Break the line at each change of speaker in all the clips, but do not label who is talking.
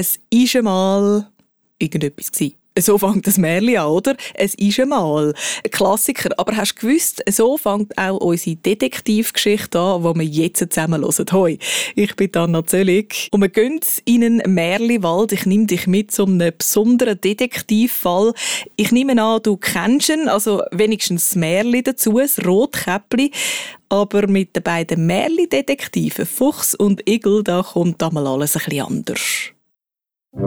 Es ist einmal irgendetwas gewesen. So fängt das Märchen an, oder? Es ist einmal ein Klassiker. Aber hast du gewusst, so fängt auch unsere Detektivgeschichte an, die wir jetzt zusammen hören. Hoi, ich bin Anna Zöllig und wir gehen in einen Märchenwald. Ich nehme dich mit zu einem besonderen Detektivfall. Ich nehme an, du kennst ihn, also wenigstens das Märchen dazu, das Rotkäppli. Aber mit den beiden Märchendetektiven Fuchs und Igel, da kommt einmal alles ein bisschen anders.
Eine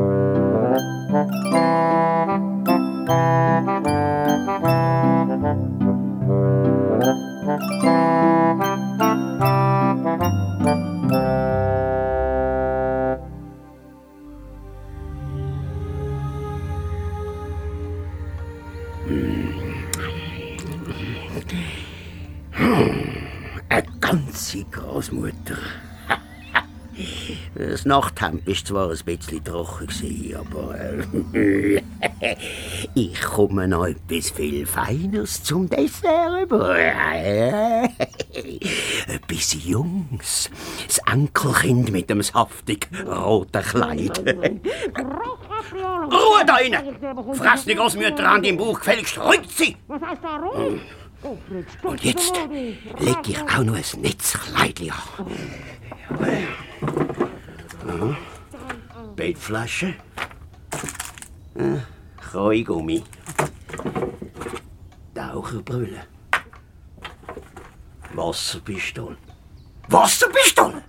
ganze Großmutter. Das Nachthemd war zwar ein bisschen trocken, aber äh, ich komme noch etwas viel Feines zum Dessert über. etwas Jungs. Das Enkelkind mit dem saftig roten Kleid. Ruhe da innen! Fress die Großmütter an deinem Bauch, gefälligst rückt sie! Und jetzt leg ich auch noch ein Netzkleidchen an. Ja. Bettflasche. Ja. Kreugummi. Taucherbrille. Wasserpistole. Wasserpistole?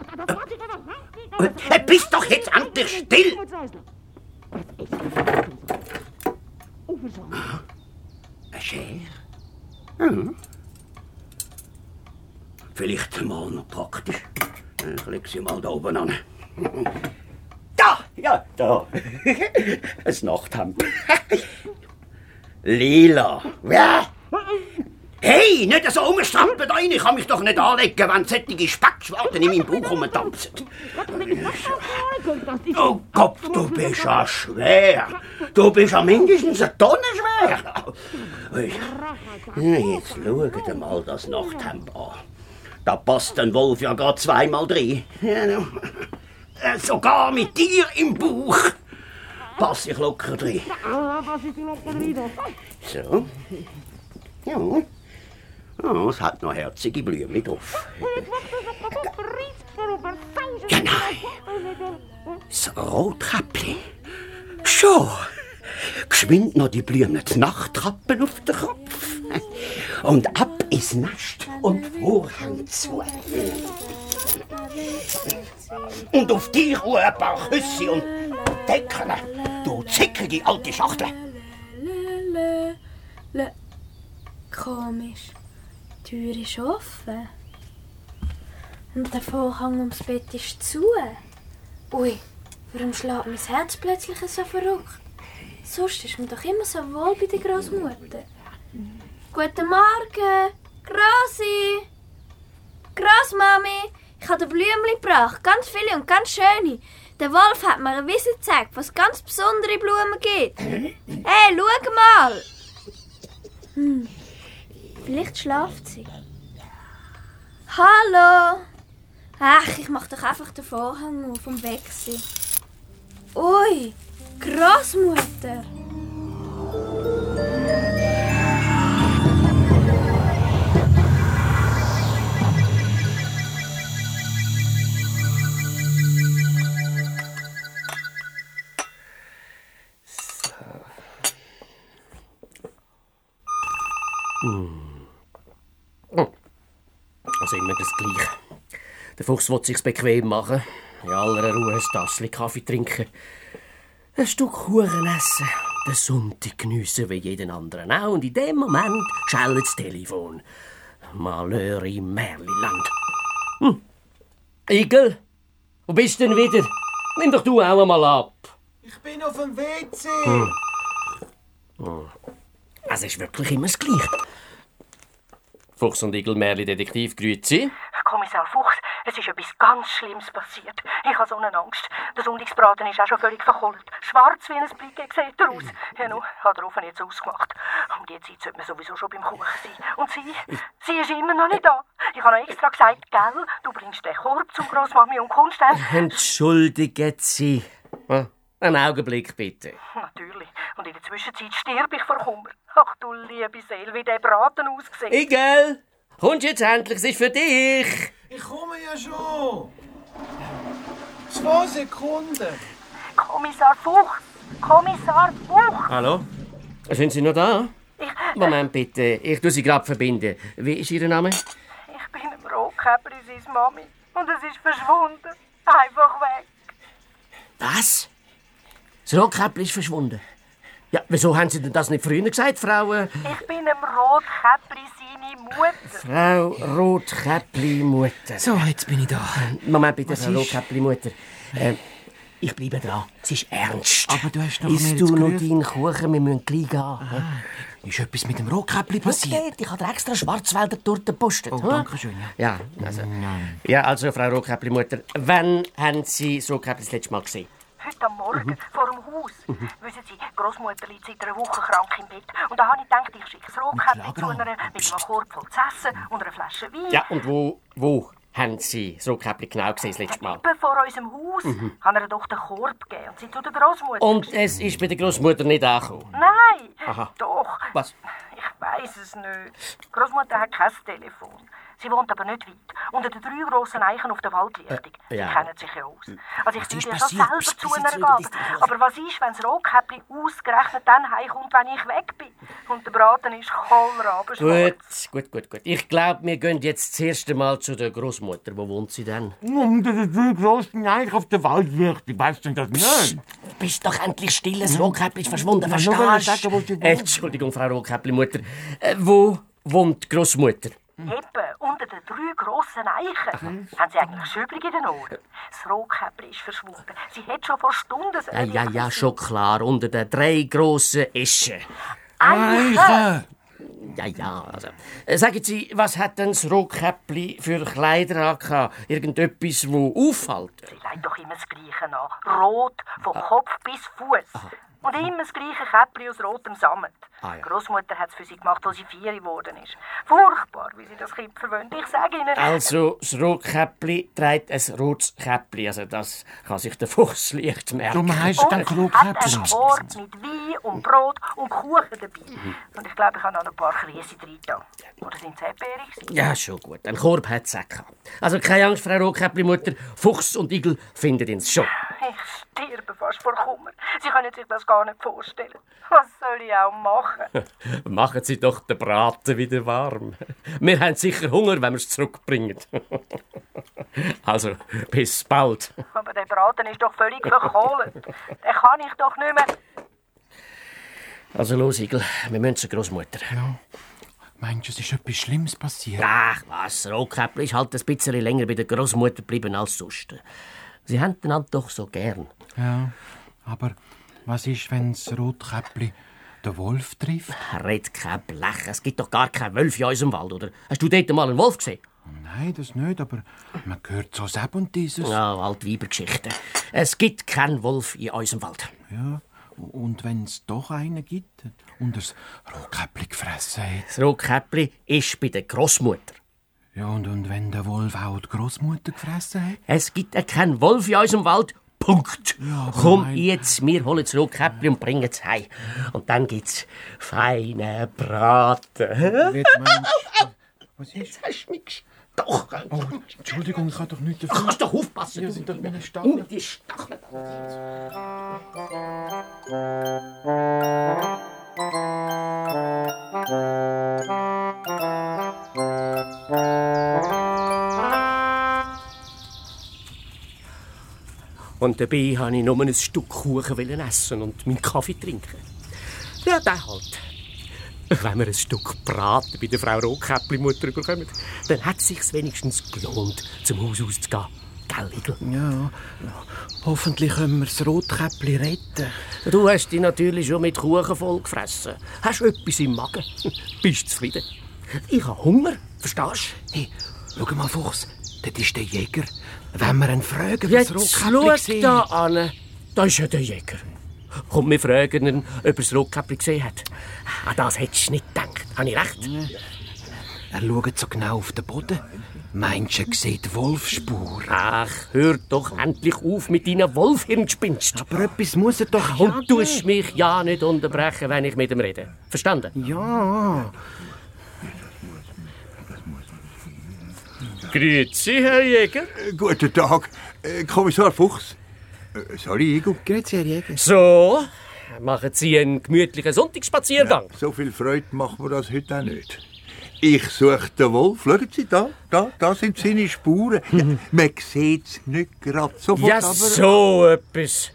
Äh, äh, bist doch jetzt endlich still! Aha. Eine Schere? Ja. Vielleicht mal noch praktisch. Ich leg sie mal da oben an. Da! Ja, da. Ein Nachthemd. Lila. Ja. Hey, nicht so umstrampeln da rein. Ich kann mich doch nicht anlegen, wenn solche Speckschwarten in meinem Bauch rumtanzen. Oh Gott, du bist ja schwer. Du bist ja mindestens eine Tonne schwer. Jetzt schau mal das Nachthemd an. Da passt ein Wolf ja gerade zweimal drin. Äh, sogar mit dir im Bauch passe ich locker drin. So. Ja. Oh, es hat noch herzige Blümchen drauf. Ja, nein. Das Rotkäppli. Schon. Geschwind noch die blühenden Nachttrappen auf den Kopf. Und ab ins Nest und Vorhang zu. Und auf dich Ruhe ein paar Küsse und Decken, du zickige alte Schachtel.
Komisch. Die Tür ist offen. Und der Vorhang ums Bett ist zu. Ui, warum schlägt mein Herz plötzlich so verrückt? Sonst ist mir doch immer so wohl bei der Großmutter. Guten Morgen, Grossi! Großmami, ich habe Blümchen gebracht, ganz viele und ganz schöne. Der Wolf hat mir ein Wissen gezeigt, was ganz besondere Blumen gibt. Hey, schau mal! Hm. Vielleicht schlaft sie. Hallo! Ach, ich mach doch einfach den Vorhang auf und weg sie. Ui, Großmutter!
Also immer das Gleiche. Der Fuchs will sich's bequem machen, in aller Ruhe ein Tassel Kaffee trinken, ein Stück Kuchen essen, den Sonntag geniessen wie jeden anderen auch. Und in dem Moment schellt das Telefon. Malheur im Märliland. Hm. Igel, wo bist du denn wieder? Nimm doch du auch einmal ab.
Ich bin auf dem WC.
Hm. Hm. Es ist wirklich immer das Gleiche. Fuchs und Igel Märli Detektiv, grüezi.
Kommissar Fuchs, es ist etwas ganz Schlimmes passiert. Ich habe so eine Angst. Der Sonntagsbraten ist auch schon völlig verkohlt. Schwarz wie ein Briquet sieht er aus. Ja, nun, hat der Ofen jetzt ausgemacht. Um die Zeit sollte man sowieso schon beim Kuchen sein. Und sie, sie ist immer noch nicht da. Ich habe noch extra gesagt, gell, du bringst den Korb zum Grossmami und kommst dann...
Entschuldigen Sie. Einen Augenblick bitte.
Natürlich. Und in der Zwischenzeit stirb ich vor Kummer. Ach du liebe Seele, wie der Braten aussieht.
Igel, kommst jetzt endlich? Es ist für dich.
Ich komme ja schon. Zwei Sekunden.
Kommissar Fuchs! Kommissar Fuchs!
Hallo? Sind Sie noch da?
Ich,
Moment bitte, ich tue Sie gerade verbinden. Wie ist Ihr Name?
ich bin im Rotkäppli, seine Mami. Und es ist verschwunden. Einfach weg.
Was? Das Rotkäppli ist verschwunden. Ja, wieso haben Sie denn das nicht früher gesagt, Frau... Äh,
Ich bin im Rotkäppli, seine Mutter.
Frau Rotkäppli-Mutter.
So, jetzt bin ich da.
Moment bitte, Frau
ist?
Rotkäppli-Mutter. Äh, ich bleibe dran. Es ist ernst.
Aber du hast mir
Isst du noch deinen Kuchen? Wir müssen gleich gehen.
Ist etwas mit dem Rotkäppli
Was
passiert?
geht? Ich habe extra Schwarzwälder Torte gepostet.
Oh,
hm?
danke schön, ja.
Ja, also, ja, also Frau Rotkäppli-Mutter, wann haben Sie das Rotkäppli das letzte Mal gesehen?
Heute am Morgen, vor dem Haus. Wissen Sie, Großmutter liegt seit einer Woche krank im Bett. Und da habe ich gedacht, ich schicke das Rotkäppli zu einer mit einem Korb voll zu essen und einer Flasche Wein.
Ja, und wo, wo haben Sie das Rotkäppli genau gesehen das letzte Mal?
Eben vor unserem Haus.
Mhm.
Haben ihr doch den Korb gegeben und sie zu der Großmutter.
Und es ist bei der Großmutter nicht angekommen.
Nein,
Aha.
doch.
Was?
Ich weiß es nicht. Großmutter hat kein Telefon. Sie wohnt aber nicht weit. Unter den drei grossen Eichen auf der Waldlichtung.
Äh, ja.
Sie kennen sich ja aus. Also ich
Was ist
würde ja schon selber
Bist-
zu einer
du
gehen.
Du-
Aber was ist, wenn das Rotkäppli ausgerechnet dann heimkommt, wenn ich weg bin? Und der Braten ist kohlrabenschwarz.
Gut, gut, gut, gut. Ich glaube, wir gehen jetzt das erste Mal zu der Großmutter. Wo wohnt sie denn?
Unter den drei grossen Eichen auf der Waldlichtung. Weißt du das nicht?
Bist doch endlich still, das Rotkäppli ist verschwunden, verstehst
wohnt.
Entschuldigung, Frau Rotkäppli-Mutter. Äh, wo wohnt die Großmutter?
Eben, unter den drei grossen Eichen. Haben Sie eigentlich Schübling in den Ohren? Das Rotkäppli ist verschwunden. Sie hat schon vor Stunden...
Ja, ja, ja, schon klar. Unter den drei grossen Eschen.
Eichen!
Ja, ja, also. Äh, sagen Sie, was hat denn das Rotkäppli für Kleider angehabt? Irgendetwas, wo auffällt?
Sie legt doch immer das Gleiche an. Rot, von Kopf bis Fuß. Und immer das gleiche Käppli aus rotem Sammet.
Ah, ja.
Großmutter hat es für sie gemacht, als sie vier geworden ist. Furchtbar, wie sie das Kind verwöhnt. Ich sage Ihnen...
Also, das Rotkäppli trägt ein rotes Käppli. Also, das kann sich der Fuchs leicht merken.
Es dann
Und hat
Krugkäppchen.
einen Korb mit Wein und Brot und Kuchen dabei.
Mhm.
Und ich glaube, ich habe noch ein paar Krise drin. Oder sind es Erdbeere? gewesen?
Ja, schon gut. Ein Korb hat es. Also, keine Angst, Frau Rotkäppli-Mutter. Fuchs und Igel finden ihn schon.
Ich sterbe fast vor Kummer. Sie können sich das gar nicht vorstellen. Was soll ich auch machen?
Machen Sie doch den Braten wieder warm. Wir haben sicher Hunger, wenn wir es zurückbringen. Also, bis bald.
Aber der Braten ist doch völlig verkohlt. Den kann ich doch nicht mehr...
Also, los, Igel. Wir müssen zur Großmutter.
Meinst du, es ist etwas Schlimmes passiert?
Ach, was? Rotkäppli ist halt ein bisschen länger bei der Großmutter geblieben als sonst. Sie haben einander doch so gern.
Ja. Aber was ist, wenn das Rotkäppli den Wolf trifft?
Red kein Blech. Es gibt doch gar keinen Wolf in unserem Wald, oder? Hast du dort mal einen Wolf gesehen?
Nein, das nicht, aber man hört so Seb und dieses.
Ja, alte Weibergeschichte. Es gibt keinen Wolf in unserem Wald.
Ja. Und wenn es doch einen gibt und das Rotkäppli gefressen hat.
Das Rotkäppli ist bei der Großmutter.
Ja, und, und wenn der Wolf auch die Großmutter gefressen hat?
Es gibt keinen Wolf in unserem Wald. Punkt.
aber
Komm
nein.
jetzt, wir holen das Rotkäppli und bringen es heim. Und dann gibt's feine Braten.
Was ist?
Hast du mich doch.
Oh, Entschuldigung, ich habe doch nicht
Du
dafür.
kannst doch aufpassen.
Ja,
du.
sind doch meine Stacheln.
die Stacheln. Und dabei wollte ich nur ein Stück Kuchen essen und meinen Kaffee trinken. Ja, der halt. Wenn wir ein Stück Braten bei der Frau Rotkäppli-Mutter bekommen, dann hat es sich wenigstens gelohnt, zum Haus auszugehen. Gell, Igel?
Ja, hoffentlich können wir das Rotkäppli retten.
Du hast dich natürlich schon mit Kuchen vollgefressen. Hast etwas im Magen. Bist zufrieden. Ich habe Hunger, verstehst
Hey, schau mal, Fuchs, dort ist der Jäger. Wenn wir ihn fragen,
du?
was
Jetzt
das
schau da an. Da ist ja der Jäger. Komm, wir fragen ihn, ob er das Rotkäppli gesehen hat. An das hättest du nicht gedacht. Habe ich recht?
Er schaut so genau auf den Boden. Meinst du, er sieht Wolfsspur?
Ach, hör doch endlich auf mit deinen Wolfhirngespinst.
Aber etwas muss er doch
Und du tust mich ja nicht unterbrechen, wenn ich mit ihm rede. Verstanden?
Ja.
Grüezi, Herr Jäger.
Äh, Guten Tag, äh, Kommissar Fuchs. Äh, Sorry, Igor.
Grüezi, Herr Jäger.
So, machen Sie einen gemütlichen Sonntagsspaziergang.
So viel Freude machen wir das heute auch nicht. Ich suche den Wolf. Schauen Sie da, da, da sind seine Spuren. Ja, man sieht es nicht gerade sofort,
Ja,
aber...
so etwas.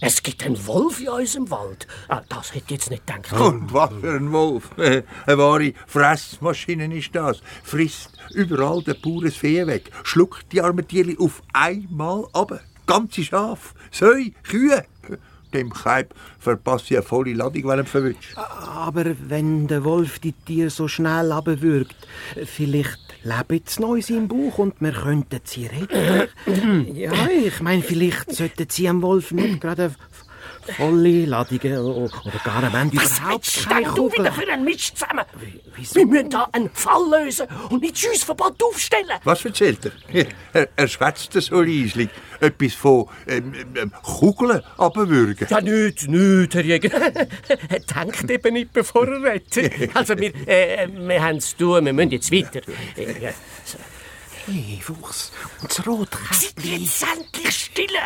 Es gibt einen Wolf in unserem Wald. Ah, das hätte ich jetzt nicht gedacht.
Und was für ein Wolf. Äh, Eine wahre Fressmaschine ist das. Frisst überall den pures Vieh weg. Schluckt die armen Tiere auf einmal ab. Ganze Schaf, Säu, Kühe. Dem Kalb verpasse ich eine volle Ladung, wenn er verwünscht.
Aber wenn der Wolf die Tiere so schnell abwürgt, vielleicht es noch in seinem Bauch und wir könnten sie retten. ja, ich meine, vielleicht sollten sie am Wolf nicht gerade volle Ladungen o- oder gar am Ende
Was
überhaupt keine
denn du
Kugeln.
wieder für einen Mist zusammen? Wir müssen da einen Fall lösen und nicht Schussverbot aufstellen.
Was erzählt er? Er, er schwätzt so leislich. Etwas von ähm, ähm, Kugeln abwürgen.
Ja, nicht, nicht, Herr Jäger. Denkt eben nicht, bevor er redet. Also, wir, äh, wir haben es zu tun, wir müssen jetzt weiter. Äh, so.
Hey, Fuchs, und das Rotkäppchen.
Jetzt endlich stille!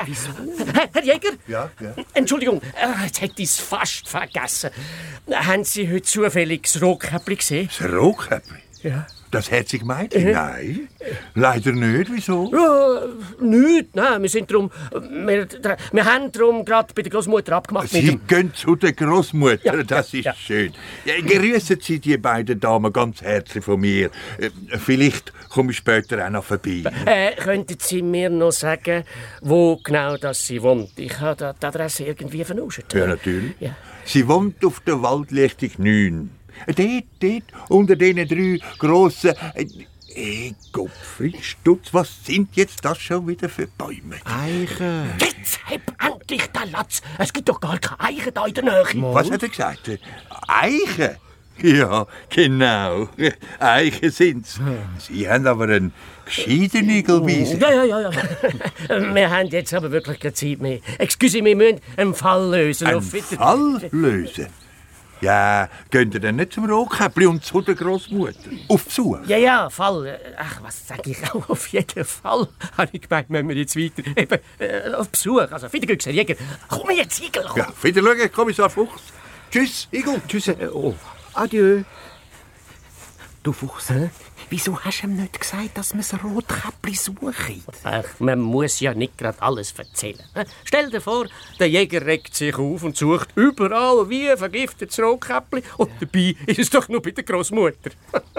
Herr, Herr Jäger?
Ja, ja.
Entschuldigung, äh, jetzt hätte ich es fast vergessen. Haben Sie heute zufällig das Rotkäppli gesehen?
Das Rotkäppli?
Ja.
Das herzige Mädchen? Nein, leider nicht. Wieso?
Ja, nichts, nein, wir sind drum, wir, wir haben drum gerade bei der Großmutter abgemacht mit
Sie
dem...
gehen zu der Großmutter,
Ja,
das ist
ja.
schön. Ja, grüßen Sie die beiden Damen ganz herzlich von mir. Äh, Vielleicht komme ich später auch noch vorbei.
Äh, könnten Sie mir noch sagen, wo genau das sie wohnt? Ich habe die Adresse irgendwie vernuscht.
Ja, natürlich.
Ja.
Sie wohnt auf der Waldlichtung 9. Dort, dort, unter diesen drei grossen... Äh, äh, Gottfried Stutz, was sind jetzt das schon wieder für Bäume?
Eichen.
Jetzt hab endlich den Latz! Es gibt doch gar keine Eichen da in der Nähe.
Was hat er gesagt? Eichen? Ja, genau. Eichen sind's. Sie haben aber einen gescheiten Igelwiese.
Ja, ja, ja, ja. wir haben jetzt aber wirklich keine Zeit mehr. Excuse, wir müssen einen Fall lösen.
Einen Fall lösen? Ja, geht ihr denn nicht zum Rotkäppli und zu der Großmutter? Auf Besuch?
Ja, ja, Fall. Ach, was sag ich auch? Auf jeden Fall. Habe ich gemeint, wenn wir jetzt weiter. Eben, äh, auf Besuch. Also, wieder Glück, Herr Jäger. Komm jetzt, Igel. komm.
Ja, wieder schauen, Kommissar Fuchs. Tschüss, Igel.
Tschüss. äh, Oh, adieu. Du Fuchs, wieso hast du ihm nicht gesagt, dass wir das Rotkäppli suchen?
Ach, man muss ja nicht gerade alles erzählen. Stell dir vor, der Jäger regt sich auf und sucht überall wie ein vergiftetes Rotkäppli und dabei ist es doch nur bei der Großmutter.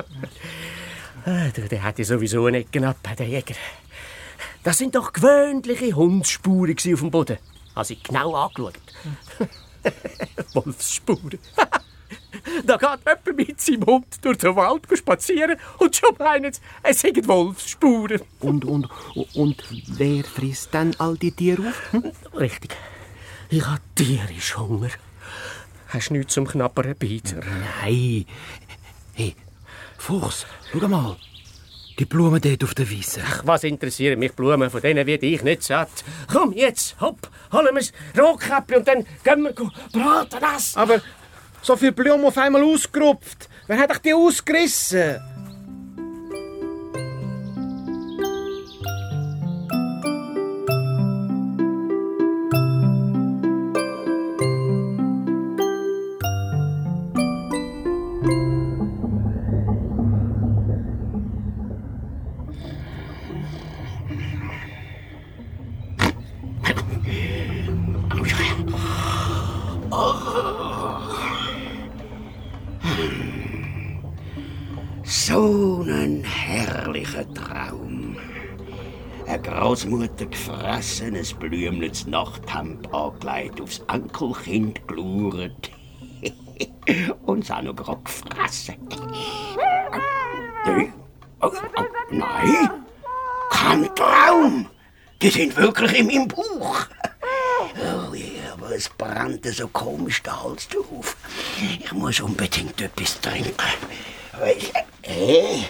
Ah, der, hat ja sowieso nicht ab, der Jäger. Das sind doch gewöhnliche Hundsspuren auf dem Boden. Habe ich genau angeschaut. Wolfsspuren. Da geht jemand mit seinem Hund durch den Wald spazieren und schon sie, es sind Wolfsspuren.
Und, und, und wer frisst dann all die Tiere auf? Hm?
Richtig. Ich habe tierisch Hunger. Hast du nichts zum knapperen Beizer?
Nein. Hey, Fuchs, schau mal. Die Blumen dort auf der Wiese.
Ach, was interessieren mich Blumen, von denen werde ich nicht satt. Komm, jetzt, hopp, holen wir das Rotkäppli und dann gehen wir braten das.
Aber so viele Blumen auf einmal ausgerupft. Wer hat euch die ausgerissen?
Großmutter gefressen, ein blümliches Nachthemd angelegt, aufs Enkelkind geschaut. Und es auch noch gerade gefressen. Nein, oh, oh, nein, kein Traum. Die sind wirklich in meinem Bauch. Oh ja, aber es brannte so komisch der Hals auf. Ich muss unbedingt etwas trinken. Hey,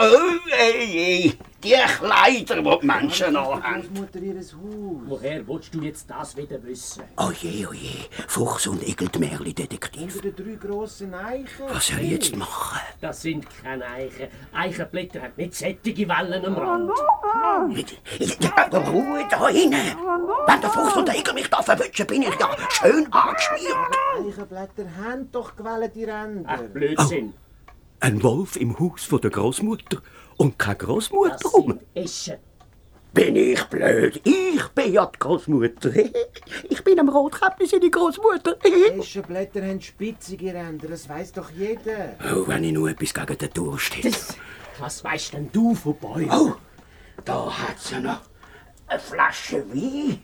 oh, hey, hey. Die Kleider, die die Menschen anhaben.
Mutter ihres Haus.
Woher willst du jetzt das wieder wissen?
Oh je, oh je. Fuchs und Igel, die Märli-Detektiv.
Unter den drei grossen Eichen.
Was soll ich jetzt machen?
Das sind keine Eichen. Eichenblätter haben nicht sättige Wellen am Rand.
Ruhe da hinten. Wenn der Fuchs und der Igel mich da verwünschen, bin ich ja schön angeschmiert.
Eichenblätter haben doch gewählt die Ränder.
Ach, Blödsinn.
Ein Wolf im Haus von der Großmutter und keine
Das
Großmutter rum.
Eschen.
Bin ich blöd? Ich bin ja die Großmutter. Ich bin am Rotkäppli seine Großmutter.
Eschenblätter haben spitzige Ränder, das weiß doch jeder.
Oh, wenn ich nur etwas gegen den Durst hätte.
Was weißt denn du von Bäumen?
Oh, da hat sie noch eine Flasche Wein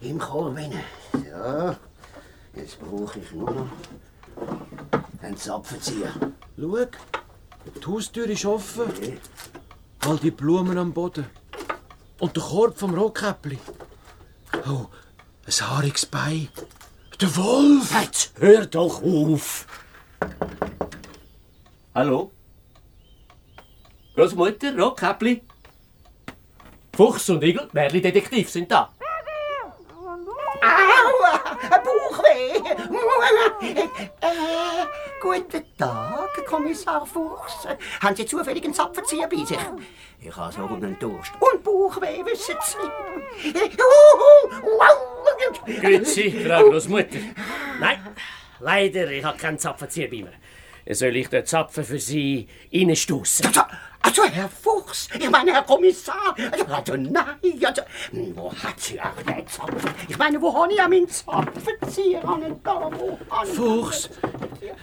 im Korb. rein. So, jetzt brauche ich nur noch einen Zapfenzieher.
Schau, die Haustür ist offen. All die Blumen am Boden. Und der Korb vom Rotkäppli. Oh, ein haariges Bein. Der Wolf!
Jetzt hör doch auf! Hallo? Großmutter, Rockkäppli? Fuchs und Igel, Märli-Detektiv sind da.
Bauchweh. Guten Tag, Kommissar Fuchs. Haben Sie zufällig einen Zapfenzieher bei sich? Ich habe so einen Durst. Und Bauchweh, wissen Sie.
Grüezi, Frau Großmutter. Nein, leider, ich habe keinen Zapfenzieher bei mir. Soll ich den Zapfen für Sie reinstoßen?
Also, also, Herr Fuchs, ich meine, Herr Kommissar, also, also nein, also, wo hat sie auch den Zapfen? Ich meine, wo habe ich ja meinen Zapfenzieher? An da, wo
Fuchs,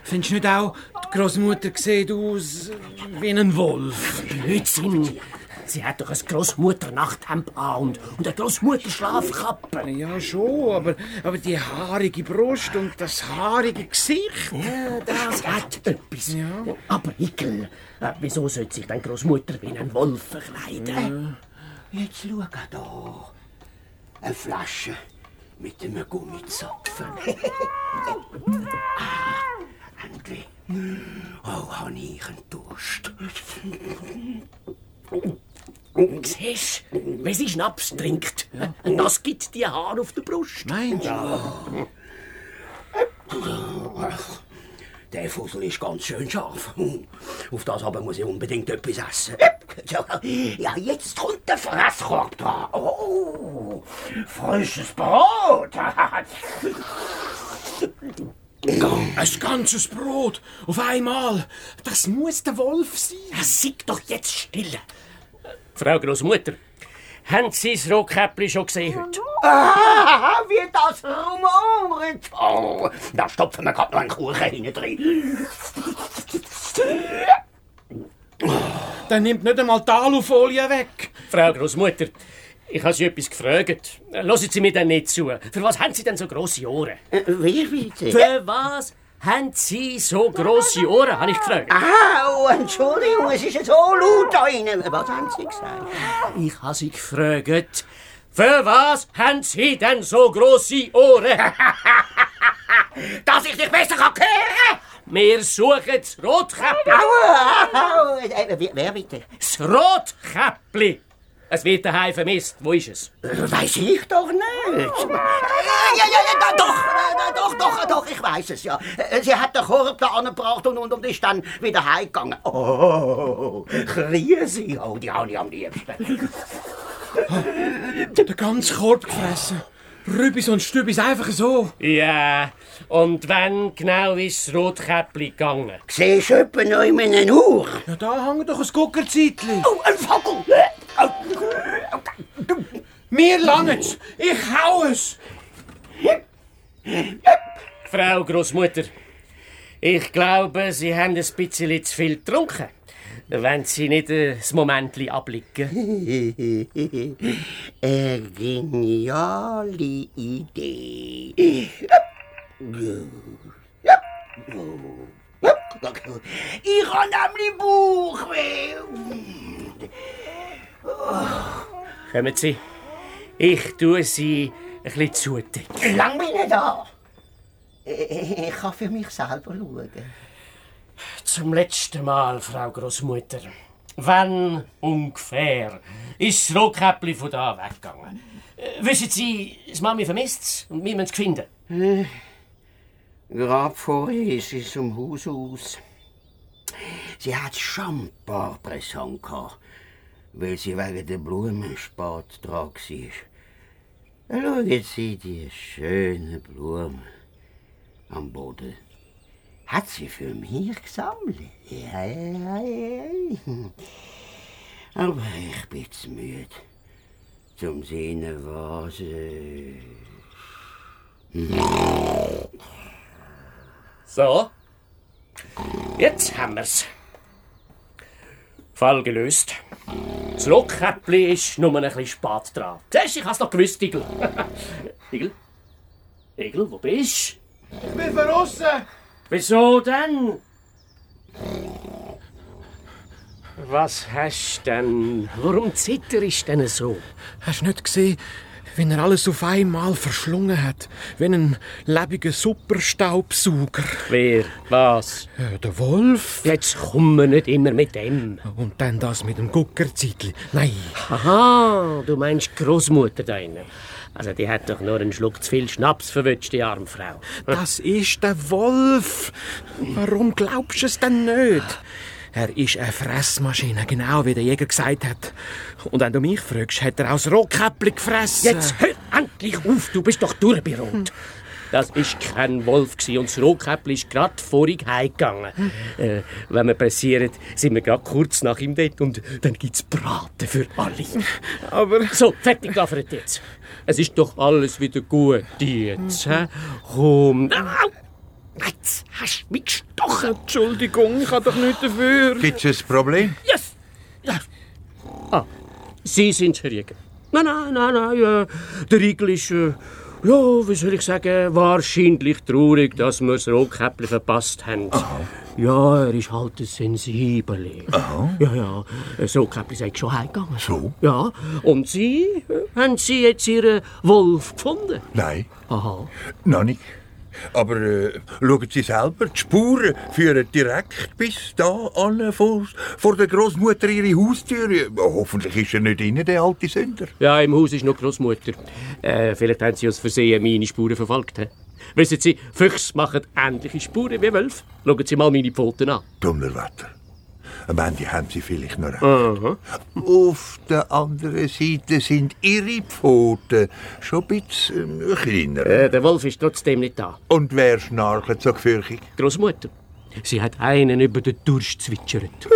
findest du nicht auch, die Großmutter sieht aus wie ein Wolf?
Blödsinn! Sie hat doch ein Großmutter-Nachthemd an und, und eine Großmutter-Schlafkappe.
Ja, schon, aber, aber die haarige Brust und das haarige Gesicht.
Ja, das hat etwas. Aber Igel, äh, wieso sollte sich deine Großmutter wie ein Wolf verkleiden?
Jetzt schau da. Eine Flasche mit einem Gummizapfen. ah, endlich. Oh, habe ich einen Durst.
Siehst du, wie sie Schnaps trinkt? Und das gibt dir Haar auf der Brust.
Meinst du?
Der Fussel ist ganz schön scharf. Auf das aber muss ich unbedingt etwas essen. Ja, jetzt kommt der Fresskorb dran. Oh, frisches Brot.
Ein ganzes Brot auf einmal. Das muss der Wolf sein.
Ja, Sieg doch jetzt stille. Frau Großmutter, haben Sie das Rotkäppli schon gesehen heute?
Ah, wie das rumort. Oh, da stopfen wir gerade noch einen Kuchen hinten drin.
Dann nimmt nicht einmal die Alufolie weg.
Frau Großmutter, ich habe Sie etwas gefragt. Hören Sie mir denn nicht zu. Für was haben Sie denn so grosse Ohren?
Wie bitte?
Für was haben Sie so grosse Ohren, habe ich gefragt.
Ah, oh, Entschuldigung, es ist so laut da drinnen. Was haben Sie gesagt?
Ich habe Sie gefragt. Für was haben Sie denn so grosse Ohren?
Dass ich dich besser kann hören
Wir suchen das Rotkäppli.
Aua, au, äh, wer- wer bitte?
Das Rotkäppli. Es wird daheim vermisst. Wo ist es?
Weiß ich doch nicht. Ja, ja, ja, da, doch, äh, doch, doch, doch, ich weiß es ja. Äh, Sie hat den Korb da angebracht und, und, und ist dann wieder heimgegangen. Oh, Krise, oh, die habe ich am liebsten.
Der ganze Korb gefressen. Rübis und Stübis einfach so.
Ja, und wann genau ist das Rotkäppli gegangen?
Siehst du etwa noch in meinen Uhr?
Ja, da hängt doch ein Guckerzeitli.
Oh, ein Vogel.
Mir langt's. Ich hau es.
Frau Großmutter, ich glaube, Sie haben ein bisschen zu viel getrunken. Wenn Sie nicht ein Momentchen abliegen.
Eine geniale Idee. Ich habe nämlich Bauchweh.
Kommen Sie. Ich tue Sie ein bisschen zudecken.
Lang bin ich da. Ich kann für mich selber schauen.
zum letzten Mal, Frau Großmutter. Wann ungefähr ist das Rotkäppli von da weggegangen? Äh, wissen Sie, das Mami vermisst es und wir müssen es finden.
Hm. Gerade vorher ist sie zum Haus aus. Sie hat schon ein paar Pressungen gehabt, weil sie wegen der Blumen spät dran war. Schauen Sie die schönen Blumen am Boden. Hat sie für mich gesammelt? Ja, ja, ja. Aber ich bin zu müde, zum sehen, was.
So. Jetzt haben wir's. Fall gelöst. Das Rotkäppli ist nur ein bisschen spät dran. Siehst du, ich hab's noch gewusst, Igel. Igel? Igel, wo bist
Ich bin verrissen!
Wieso denn? Was hast denn? Warum zitterst du denn so?
Hast du nicht gesehen, wie er alles auf einmal verschlungen hat? Wie ein lebiger Superstaubsauger.
Wer? Was?
Ja, der Wolf.
Jetzt kommen wir nicht immer mit dem.
Und dann das mit dem Guckerzeitli. Nein.
Aha, du meinst Großmutter da innen. Also die hat doch nur einen Schluck zu viel Schnaps verwünscht, die arme Frau.
Das ist der Wolf. Warum glaubst du es denn nicht? Er ist eine Fressmaschine, genau wie der Jäger gesagt hat. Und wenn du mich fragst, hat er aus Rotkäppli gefressen.
Jetzt hör endlich auf, du bist doch durchberot. Das ist kein Wolf und das Rotkäppli ist gerade vorig heimgegangen. Äh, wenn wir passieren, sind wir gerade kurz nach ihm dort und dann gibt's Braten für alle.
Aber...
So, fertig gaffert jetzt. Es ist doch alles wieder gut jetzt. hä? Komm. Au! Jetzt hast du mich gestochen.
Entschuldigung, ich habe doch nichts dafür.
Gibt's ein Problem?
Yes! Ja. Ah, Sie sind Herr Jäger. Nein, nein, nein, nein. Äh, der Igel ist, äh, ja, wie soll ich sagen, wahrscheinlich traurig, dass wir das Rotkäppli verpasst haben. Ja, er ist halt ein Sensibel. Ja, ja, das Rotkäppli sei schon heimgegangen.
So?
Ja, und Sie, äh, haben Sie jetzt Ihren Wolf gefunden?
Nein,
Aha.
noch nicht. Aber äh, schauen Sie selber, die Spuren führen direkt bis da an, vor, vor der Großmutter ihre Haustür. Ja, Hoffentlich ist er nicht innen, der alte Sünder.
Ja, im Haus ist noch Großmutter. Äh, vielleicht haben Sie aus Versehen meine Spuren verfolgt. He? Wissen Sie, Füchse machen ähnliche Spuren wie Wölfe. Schauen Sie mal meine Pfoten an.
Donnerwetter. Am Ende haben Sie vielleicht noch recht.
Aha.
Auf der anderen Seite sind Ihre Pfoten schon ein bisschen äh, kleiner.
Äh, der Wolf ist trotzdem nicht da.
Und wer schnarcht so gefürchtig?
Großmutter. Sie hat einen über den Durst zwitschert.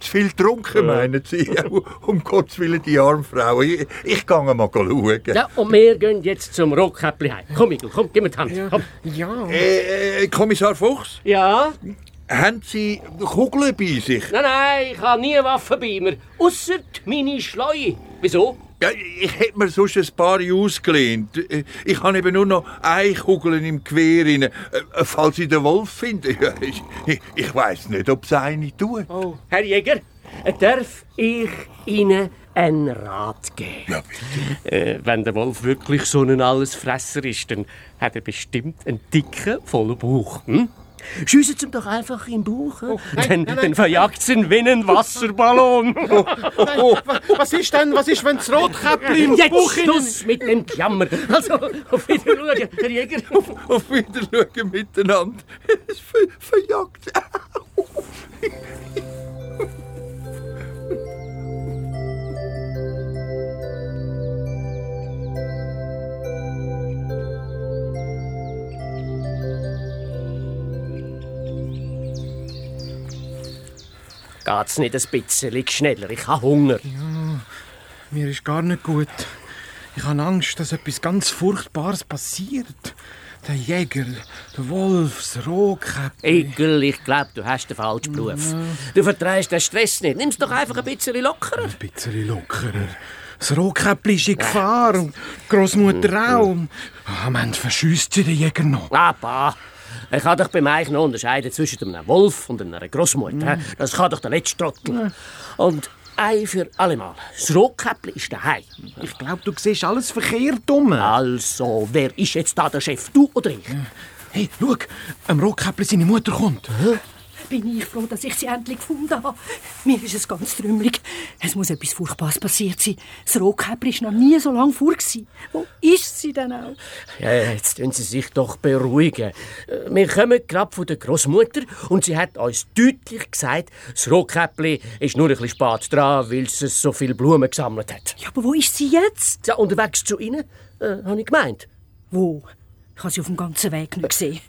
Zu viel getrunken, meinen Sie? um Gottes Willen, die arme Frau. Ich, ich gehe mal schauen.
Ja, und wir gehen jetzt zum Rotkäppli heim. Komm, Igel, komm, gib mir die Hand. Komm.
Ja.
Äh, äh, Kommissar Fuchs,
Ja?
Haben Sie Kugeln bei sich?
Nein, nein, ich habe nie Waffen bei mir. Ausser meine Schleue. Wieso?
Ja, ich hätte mir sonst ein paar ausgelehnt. Ich habe eben nur noch eine Kugel im Gewehr. rein. Äh, Falls ich den Wolf finde. Ich ich, ich weiß nicht, ob es eine tut.
Oh, Herr Jäger, darf ich Ihnen einen Rat geben?
Ja, bitte.
Äh, wenn der Wolf wirklich so ein Allesfresser ist, dann hat er bestimmt einen dicken, vollen Bauch. Hm? Schiessen Sie ihm doch einfach im Bauch. Oh, dann, dann verjagt sie ihn wie einen Wasserballon.
Oh, Was ist denn, was ist, wenn das Rotkäppli im
Jetzt
Bauch innen...
Schluss mit dem Jammer. Also, auf Wiedersehen, Herr Jäger.
Auf Wiedersehen miteinander. Es ver verjagt.
Geht's nicht ein bisschen schneller? Ich habe Hunger.
Mir ist gar nicht gut. Ich habe Angst, dass etwas ganz Furchtbares passiert. Der Jäger, der Wolf, das Rotkäppli.
Ekel, ich glaube, du hast den falschen Beruf. Du vertreibst den Stress nicht. Nimm's doch einfach ein bisschen lockerer.
Ein bisschen lockerer. Das Rotkäppli ist in Gefahr und Großmutter auch. Ah, am Ende verschüsst sie den Jäger noch.
Papa, ich kann doch beim Eichen noch unterscheiden zwischen einem Wolf und einer Großmutter. Das kann doch der letzte Trottel. Und ein für allemal. Das Rotkäppli ist daheim.
Ich glaube, du siehst alles verkehrt dumm.
Also, wer ist jetzt da der Chef? Du oder ich?
Hey, schau, am Rotkäppli seine Mutter kommt.
Bin ich froh, dass ich sie endlich gefunden habe. Mir ist es ganz trümmelig. Es muss etwas Furchtbares passiert sein. Das Rotkäppli war noch nie so lange vor. gewesen. Wo ist sie denn auch?
Ja, jetzt tun Sie sich doch beruhigen. Wir kommen gerade von der Großmutter und sie hat uns deutlich gesagt, das Rotkäppli ist nur ein bisschen spät dran, weil sie so viele Blumen gesammelt hat.
Ja, aber wo ist sie jetzt?
Ja, unterwegs zu Ihnen, äh, habe ich gemeint.
Wo? Ich habe sie auf dem ganzen Weg nicht gesehen.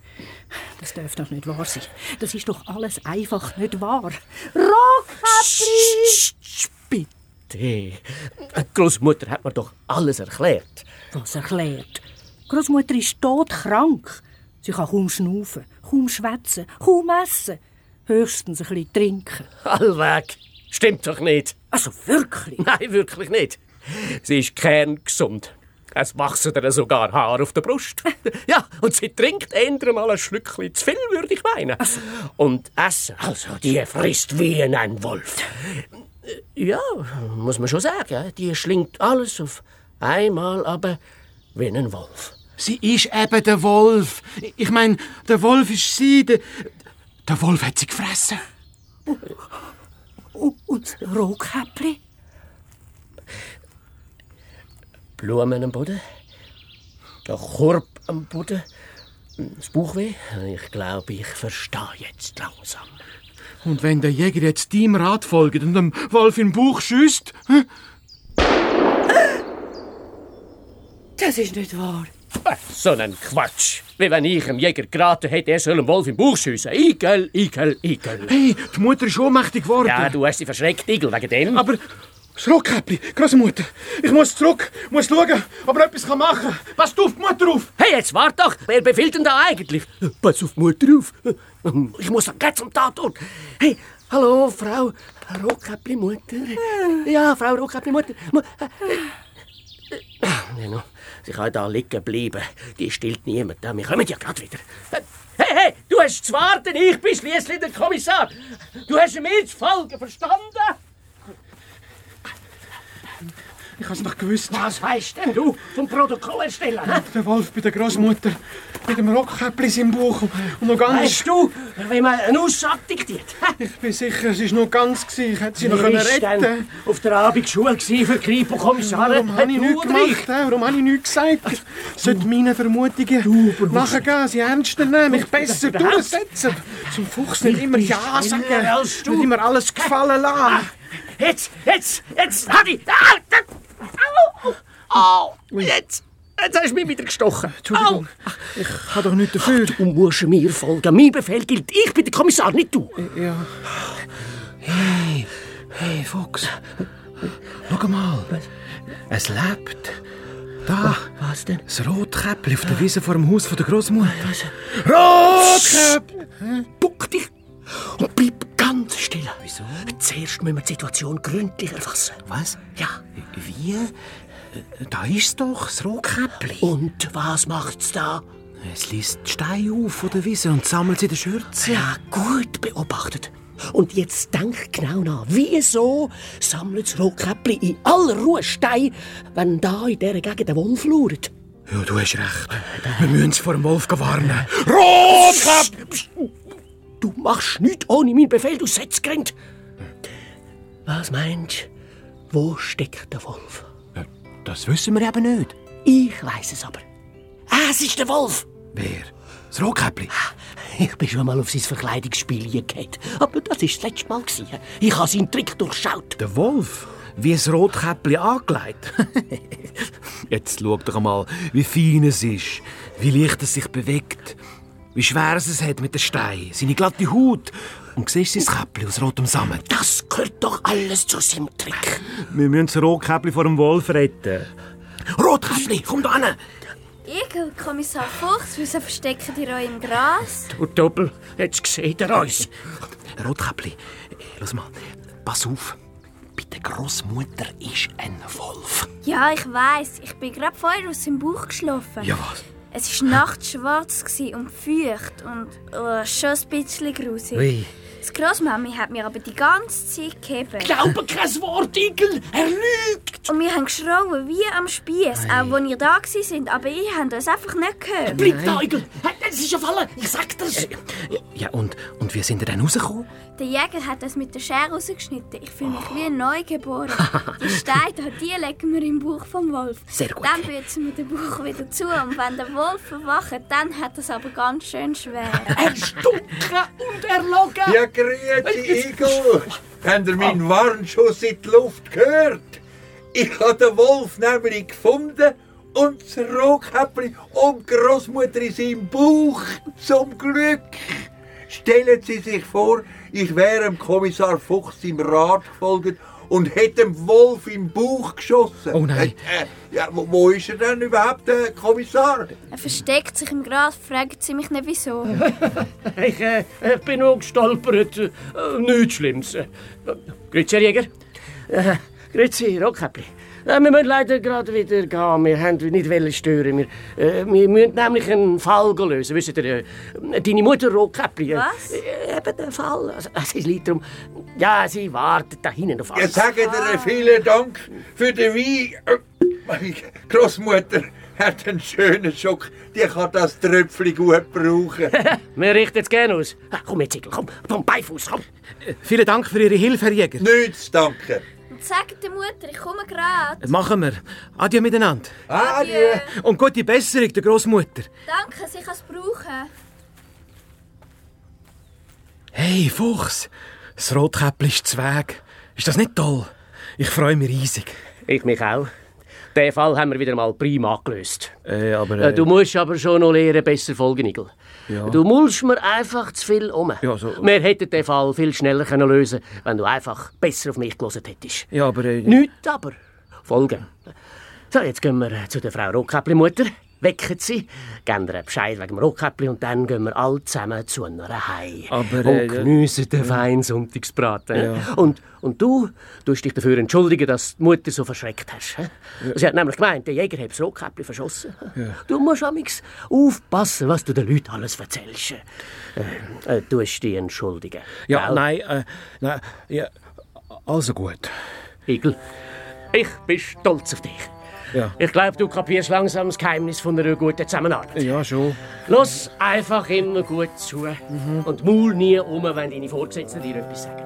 Das darf doch nicht wahr sein. Das ist doch alles einfach nicht wahr. Rotkäppli!
Bitte. Großmutter hat mir doch alles erklärt.
Was erklärt? Großmutter ist todkrank. Sie kann kaum schnaufen, kaum schwätzen, kaum essen. Höchstens ein bisschen trinken.
Allweg. Stimmt doch nicht.
Also wirklich?
Nein, wirklich nicht. Sie ist kerngesund. Es wachsen ihr sogar Haare auf der Brust. Ja, und sie trinkt eher mal ein Schlückchen zu viel, würde ich meinen. Und essen, also, die frisst wie ein Wolf. Ja, muss man schon sagen, die schlingt alles auf einmal, aber wie ein Wolf.
Sie ist eben der Wolf. Ich meine, der Wolf ist sie. Der, der Wolf hat sie gefressen.
Und das Rotkäppli?
Blumen am Boden, der Korb am Boden, das Bauchweh. Ich glaube, ich verstehe jetzt langsam.
Und wenn der Jäger jetzt deinem Rat folgt und dem Wolf in den Bauch schießt?
Das ist nicht wahr.
Äh, So ein Quatsch. Wie wenn ich dem Jäger geraten hätte, er soll dem Wolf im Bauch schiessen. Igel, Igel, Igel.
hey, die Mutter ist ohnmächtig geworden.
Ja, du hast sie verschreckt, Igel, wegen dem.
Aber das Rotkäppli, Großmutter, ich muss zurück, muss schauen, ob er etwas machen kann. Pass auf die Mutter auf!
Hey, jetzt wart doch! Wer befiehlt denn da eigentlich? Pass auf die Mutter auf! Ich muss doch gleich zum Tatort! Hey, hallo, Frau Rotkäppli-Mutter. Ja, Frau Rotkäppli-Mutter. Mu- äh, äh, Ja, no, Sie kann da liegen bleiben. Die stillt niemand. Wir kommen ja gerade wieder. Hey, hey, du hast zu warten, ich bin schliesslich der Kommissar. Du hast mir zu folgen, verstanden?
Ich hab's noch gewusst.
Was weißt denn du vom Protokoll erstellen?
Der Wolf bei der Großmutter mit dem Rockkäppli im Bauch und noch ganz...
Weißt du, wie man eine Aussage diktiert?
Ich bin sicher, es ist noch ganz gewesen. Ich hätte sie noch
Wer
können
ist denn
retten
auf der Abendschule für Kripo-Kommissare?
Warum habe ich nichts gemacht? Warum habe ich nichts gesagt? Ich sollte meinen Vermutungen nachgehen, sie ernster nehmen, mich besser durchsetzen. Zum Fuchs nicht immer Ja sagen, nicht immer alles gefallen lassen.
Jetzt, jetzt, jetzt, Hadi! Ah, Au! Au! Jetzt, jetzt hast du mich wieder gestochen.
Entschuldigung, ich habe doch nichts dafür.
Du musst mir folgen. Mein Befehl gilt. Ich bin der Kommissar, nicht du.
Ja. Hey, hey, Fuchs. Schau mal. Es lebt. Da.
Was denn?
Das Rotkäppli auf der Wiese vor dem Haus von der Großmutter. Rotkäppli!
Buck dich und bleib. Wieso? Zuerst müssen wir die Situation gründlich erfassen.
Was?
Ja.
Wie? Da ist doch das Rotkäppli.
Und was macht's da?
Es liest die Steine auf von der Wiese und sammelt sie in der Schürze.
Ja, gut beobachtet. Und jetzt denk genau nach. Wieso sammelt das Rotkäppli in aller Ruhe Steine, wenn da in dieser Gegend der Wolf lauert?
Ja, du hast recht. Wir müssen es vor dem Wolf warnen. Rotkäppli!
Du machst nichts ohne meinen Befehl, du Setzgrind. Was meinst du? Wo steckt der Wolf?
Das wissen wir eben nicht.
Ich weiß es aber. Es ist der Wolf.
Wer? Das Rotkäppli?
Ich bin schon mal auf sein Verkleidungsspiel gegangen. Aber das war das letzte Mal. Ich habe seinen Trick durchschaut.
Der Wolf? Wie das Rotkäppli angelegt? Jetzt schau doch mal, wie fein es ist, wie leicht es sich bewegt, wie schwer es es hat mit den Steinen, seine glatte Haut. Und siehst du sein Käppli aus rotem Samen?
Das gehört doch alles zu seinem Trick.
Wir müssen das Rotkäppli vor dem Wolf retten. Rotkäppli, komm da hin!
Igel, Kommissar Fuchs, wieso versteckt ihr euch im Gras?
Du Doppel, jetzt sieht er uns.
Rotkäppli, lass mal, pass auf. Bei der Großmutter ist ein Wolf.
Ja, ich weiß. Ich bin gerade vorher aus dem Bauch geschlafen.
Ja, was?
Es war nachts schwarz und feucht und oh, schon ein bisschen grusig.
Ui,
Die Grossmami hat mir aber die ganze Zeit gegeben.
Glaube kein Wort, Igel! Er lügt!
Und wir haben geschrauen wie am Spieß, auch als ihr da sind, aber ich habe das einfach nicht gehört.
Bleib da, Igel! Es ist auf alle! Ich sag dir's!
Ja, und, und wie sind ihr dann rausgekommen?
Der Jäger hat das mit der Schere rausgeschnitten. Ich fühle mich wie ein Neugeboren. Die Steine, die legen wir im Bauch vom Wolf.
Sehr gut.
Dann bützen wir den Bauch wieder zu und wenn der Wolf verwacht, dann hat es aber ganz schön schwer.
Er stunken und erlogen!
Ja, grüezi, Igel. Habt ihr meinen Warnschuss in die Luft gehört? Ich habe den Wolf nämlich gefunden und das Rotkäppli und die Großmutter in seinem Bauch. Zum Glück. Stellen Sie sich vor, ich wäre dem Kommissar Fuchs im Rat gefolgt und hätte dem Wolf im Bauch geschossen.
Oh nein.
Äh, äh, ja, wo, wo ist er denn überhaupt, der Kommissar?
Er versteckt sich im Gras, fragen Sie mich nicht wieso.
Ich äh, ich bin nur gestolpert. Äh, nichts Schlimmes. Äh, grüezi, Herr Jäger. Äh, grüezi, Rockkäppli. Äh, wir müssen leider gerade wieder gehen. Wir haben nicht wollen stören. Wir, äh, wir müssen nämlich einen Fall lösen. Wisst ihr, äh, deine Mutter Rockkäppli. Äh,
Was?
Äh, eben der Fall. Also, es liegt darum. Ja, sie wartet da hinten auf
Ja,
alles.
sagen dir vielen Dank für den Wein. Äh, Meine Großmutter hat einen schönen Schock. Die kann das Tröpfchen gut brauchen.
Wir richten es gerne aus. Ah, Komm jetzt, Igel, komm. Vom Beifuß, komm.
Vielen Dank für Ihre Hilfe, Herr Jäger.
Nichts zu
sagt der Mutter, ich komme gerade.
Machen wir. Adieu miteinander.
Adieu.
Und gute Besserung der Großmutter.
Danke, sie kann es brauchen.
Hey, Fuchs. Das Rotkäppli ist Zweig. Ist das nicht toll? Ich freue mich riesig.
Ich mich auch. Den Fall haben wir wieder mal prima gelöst.
Äh, aber...
Äh, Du musst aber schon noch lernen, besser folgen, Igel.
Ja.
Du mulst mir einfach zu viel um.
Ja, so-
Wir hätten den Fall viel schneller können lösen wenn du einfach besser auf mich gelesen hättest.
Ja, aber... Äh,
Nichts aber. Folgen. So, jetzt gehen wir äh, zu der Frau Rotkäppli-Mutter. Wecken sie, geben ihr Bescheid wegen dem Rotkäppli und dann gehen wir alle zusammen zu einer Hei.
Aber,
und
äh,
geniessen den feinen Sonntagsbraten.
Ja.
Und, und du tust dich dafür entschuldigen, dass die Mutter so verschreckt hast. hä? Sie hat nämlich gemeint, der Jäger hat das Rotkäppli verschossen. Du musst amigs aufpassen, was du den Leuten alles erzählst. Äh, äh, du hast dich entschuldigen.
ja,
gell?
nein, äh, nein, ja, also gut.
Igel, ich bin stolz auf dich.
Ja.
Ich glaube, du kapierst langsam das Geheimnis von einer guten Zusammenarbeit.
Ja, schon.
Lass einfach immer gut zu und maul nie um, wenn deine Vorgesetzten dir etwas sagen.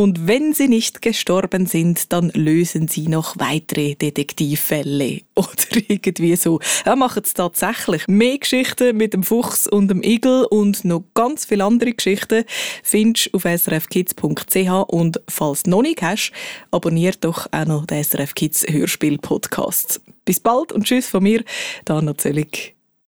Und wenn sie nicht gestorben sind, dann lösen sie noch weitere Detektivfälle. Oder irgendwie so. Ja, machen es tatsächlich. Mehr Geschichten mit dem Fuchs und dem Igel und noch ganz viele andere Geschichten findest du auf srfkids.ch und falls du noch nicht hast, abonniert doch auch noch den SRF Kids Hörspiel Podcast. Bis bald und tschüss von mir, Dana Zöllig.